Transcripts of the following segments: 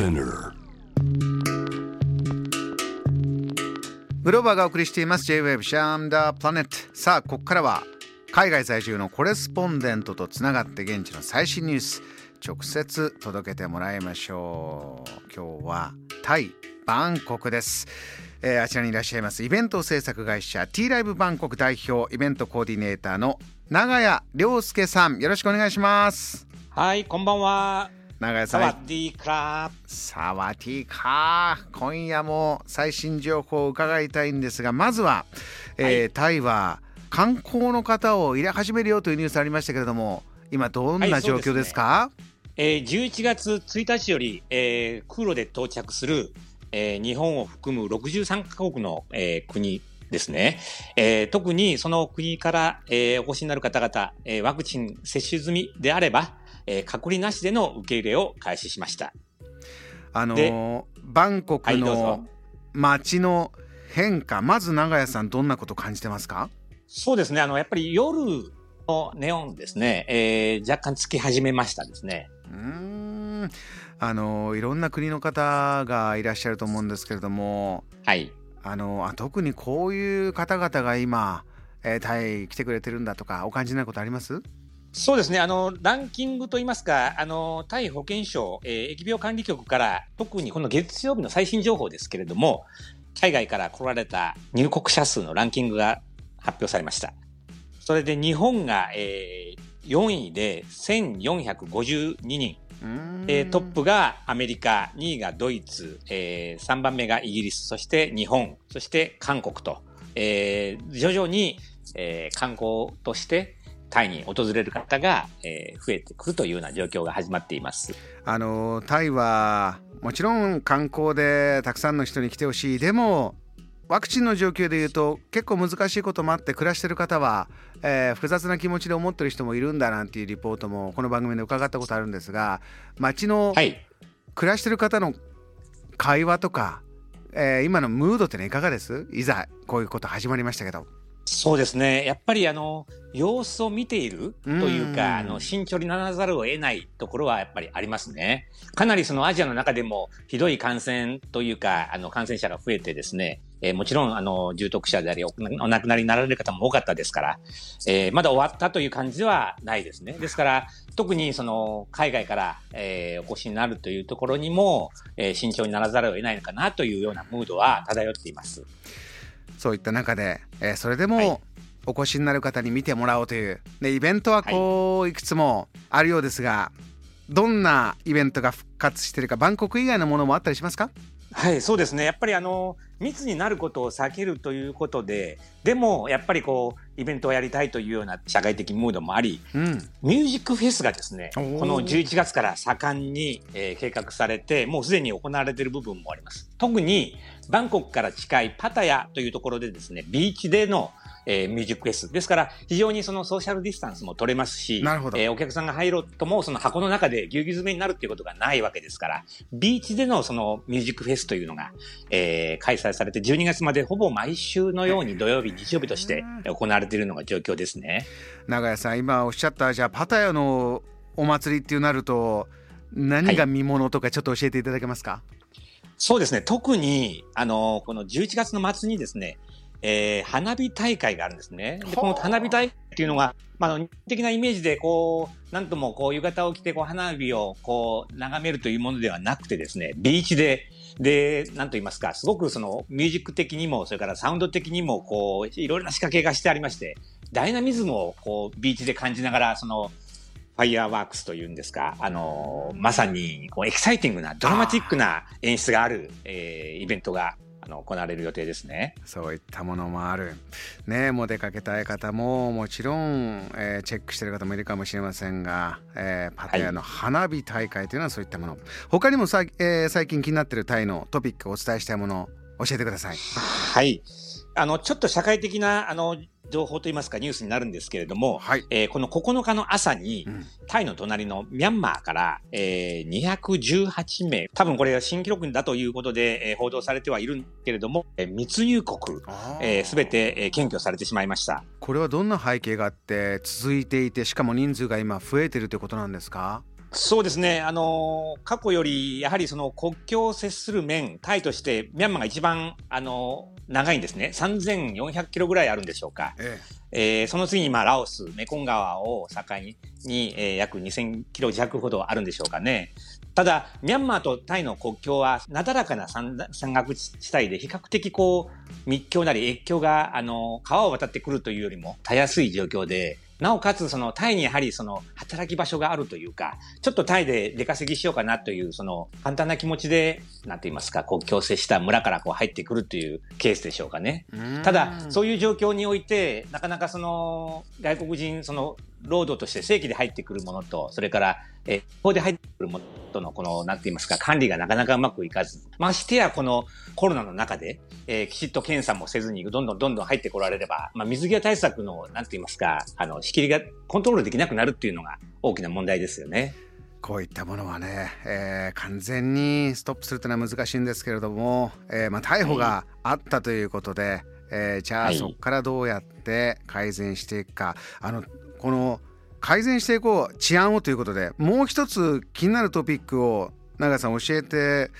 Spinner. グローバーがお送りしています。J-Wave シャームダープラネットさあここからは海外在住のコレスポンデントとつながって現地の最新ニュース。直接届けてもらいましょう。今日はタイバンコクです。えーあちらにいらっしゃいます。イベント制作会社 T ライブバンコク代表イベントコーディネーターの長谷亮介さん。よろしくお願いします。はい、こんばんは。長谷さん。サワディークラブ。サワティか。今夜も最新情報を伺いたいんですがまずは、えーはい。タイは観光の方を入れ始めるよというニュースありましたけれども今どんはない状況ですね。ですか、えー、11月1日より、えー、空路で到着する、えー、日本を含む63カ国の、えー、国ですね、えー。特にその国から、えー、お越しになる方々、えー、ワクチン接種済みであれば、えー、隔離なしでの受け入れを開始しました。あのーバンコクの。街の変化まず長屋さんどんなこと感じてますか？そうですね。あの、やっぱり夜のネオンですね、えー、若干つき始めましたですね。うーんあのーいろんな国の方がいらっしゃると思うんですけれどもはい。あのあ特にこういう方々が今、えータイ来てくれてるんだとかお感じになることあります？そうですね、あのランキングといいますか、あのタイ保健省、えー疫病管理局から、特にこの月曜日の最新情報ですけれども、海外から来られた入国者数のランキングが発表されました。それで日本が、えー4位で1452人、えートップがアメリカ、2位がドイツ、えー3番目がイギリス、そして日本、そして韓国と、えー徐々に、えー観光としてタイに訪れる方が、えー増えてくるというような状況が始まっています。あのタイはもちろん観光でたくさんの人に来てほしいでもワクチンの状況でいうと結構難しいこともあって暮らしてる方は、えー複雑な気持ちで思ってる人もいるんだなんていうリポートもこの番組で伺ったことあるんですが街のはい。暮らしてる方の会話とか、えー今のムードってねいかがです？いざこういうこと始まりましたけど。そうですね。やっぱりあの、様子を見ているといううんか、あの、慎重にならざるを得ないところはやっぱりありますね。かなりそのアジアの中でもひどい感染というか、あの、感染者が増えてですね、えーもちろんあの、重篤者でありお、お亡くなりになられる方も多かったですから、えーまだ終わったという感じではないですね。ですから、特にその、海外から、えーお越しになるというところにも、えー慎重にならざるを得ないのかなというようなムードは漂っています。そういった中で、えーそれではい。もお越しになる方に見てもらおうという、でイベントはこうい。くつもあるようですが、どんなイベントが復活しているかバンコク以外のものもあったりしますか？はい、そうですね。やっぱりあの、密になることを避けるということで、でも、やっぱりこう、イベントをやりたいというような社会的ムードもあり、うんミュージックフェスがですね、この11月から盛んに、えー計画されて、もうすでに行われている部分もあります。特に、バンコクから近いパタヤというところでですね、ビーチでの、えーミュージックフェス。ですから、非常にそのソーシャルディスタンスも取れますし、なるほどえーお客さんが入ろうとも、その箱の中でぎゅうぎゅう詰めになるっていうことがないわけですから、ビーチでのそのミュージックフェスというのが、えー開催されて、12月までほぼ毎週のように土曜日、日曜日として行われているのが状況ですね。長谷さん今おっしゃったじゃあパタヤのお祭りっていうなると何が見ものとかちょっと教えていただけますか、そうですね。特に、あの、この11月の末にですね、えー花火大会があるんですね。で、この花火大会っていうのが、まあ、日本的なイメージで、こう、なんとも、こう、浴衣を着て、こう、花火を、こう、眺めるというものではなくてですね、ビーチで、で、なんと言いますか、すごくその、ミュージック的にも、それからサウンド的にも、こう、いろいろな仕掛けがしてありまして、ダイナミズムを、こう、ビーチで感じながら、その、 fireworks というんですか、あのまさにこうエキサイティングな、ドラマティックな演出がある、えーイベントがあの行われる予定ですね。そういったものもある。ねもう出かけたい方ももちろん、えーチェックしてる方もいるかもしれませんが、えーパタヤの花火大会というのはそういったもの。他にもさ、えー最近気になっているタイのトピックをお伝えしたいものを教えてください。はい。あの、ちょっと社会的な、あの、情報といいますかニュースになるんですけれども、はい。えーこの9日の朝に、うんタイの隣のミャンマーから、えー218名、多分これは新記録だということで、えー報道されてはいるけれども、えー密入国、えー、全て、えー検挙されてしまいました。これはどんな背景があって続いていてしかも人数が今増えてるということなんですか？そうですね、あの過去よりやはりその国境を接する面、タイとしてミャンマーが一番、あの長いんですね、3400キロぐらいあるんでしょうか、ええ。えー、その次にまあラオス、メコン川を境に、えー、約2000キロ弱ほどあるんでしょうかね。ただ、ミャンマーとタイの国境はなだらかな山岳地帯で比較的こう密教なり越境があの川を渡ってくるというよりもたやすい状況で、なおかつ、その、タイにやはりその、働き場所があるというか、ちょっとタイで出稼ぎしようかなという、その、簡単な気持ちで、なんて言いますか、こう、強制した村からこう入ってくるというケースでしょうかね。ただ、そういう状況において、なかなかその、外国人、その、労働として正規で入ってくるものと、それから、え、ここで入ってくるものとの、この、なんて言いますか、管理がなかなかうまくいかず、ましてや、このコロナの中で、えー、きちっと検査もせずに、どんどんどんどん入ってこられれば、まあ、水際対策の、なんて言いますか、あの、仕切りがコントロールできなくなるっていうのが大きな問題ですよね。こういったものはね、えー、完全にストップするというのは難しいんですけれども、えーまあ、逮捕があったということで、はい、えー、じゃあそこからどうやって改善していくか、あのこの改善していこう治安をということでもう一つ気になるトピックを永さん教えて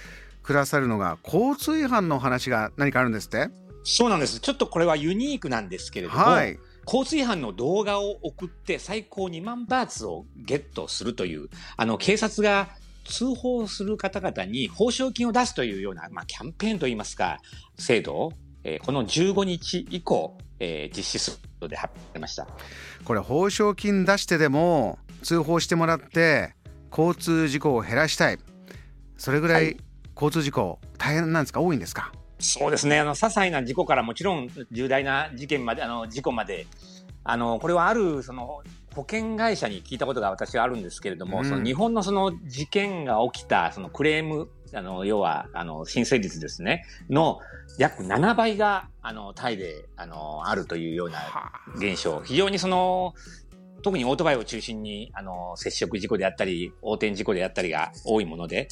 くださるのが交通違反の話が何かあるんですって？そうなんです。ちょっとこれはユニークなんですけれども、はい、交通違反の動画を送って最高2万バーツをゲットするというあの警察が通報する方々に報奨金を出すというような、まあ、キャンペーンといいますか制度を、えー、この15日以降、えー、実施するとで発表しました。これ報奨金出してでも通報してもらって交通事故を減らしたい。それぐらい交通事故大変なんですか？多いんですか？そうですね。あの些細な事故からもちろん重大な事件まであの事故まで。あのこれはあるその保険会社に聞いたことが私はあるんですけれども、うん、その日本のその事件が起きたそのクレームあの要はあの申請率ですね。の約7倍があのタイであのあるというような現象。非常にその特にオートバイを中心に、あの、接触事故であったり、横転事故であったりが多いもので、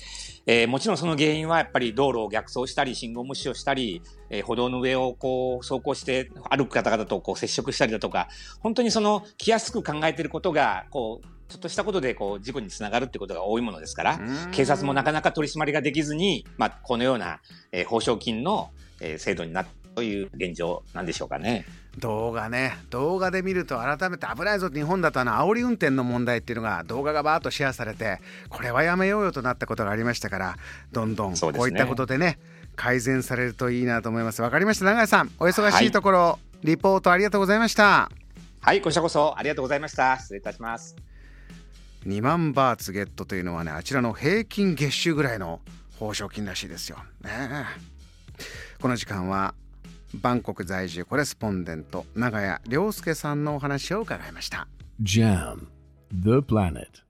えー、もちろんその原因はやっぱり道路を逆走したり、信号無視をしたり、えー、歩道の上をこう、走行して歩く方々とこう接触したりだとか、本当にその、気安く考えていることが、こう、ちょっとしたことでこう事故につながるってことが多いものですから、警察もなかなか取り締まりができずに、まあ、このような、えー、報奨金の、えー、制度になったという現状なんでしょうかね。動画ね。動画で見ると改めて危ないぞ日本だとあの煽り運転の問題っていうのが動画がバーッとシェアされてこれはやめようよとなったことがありましたからどんどんこういったことでね改善されるといいなと思います。わかりました。永井さんお忙しいところ、はい、リポートありがとうございました。はいこちらこそありがとうございました。失礼いたします。2万バーツゲットというのはねあちらの平均月収ぐらいの報奨金らしいですよ。ねこの時間はバンコク在住コレスポンデント長谷亮介さんのお話を伺いました。JAM The Planet.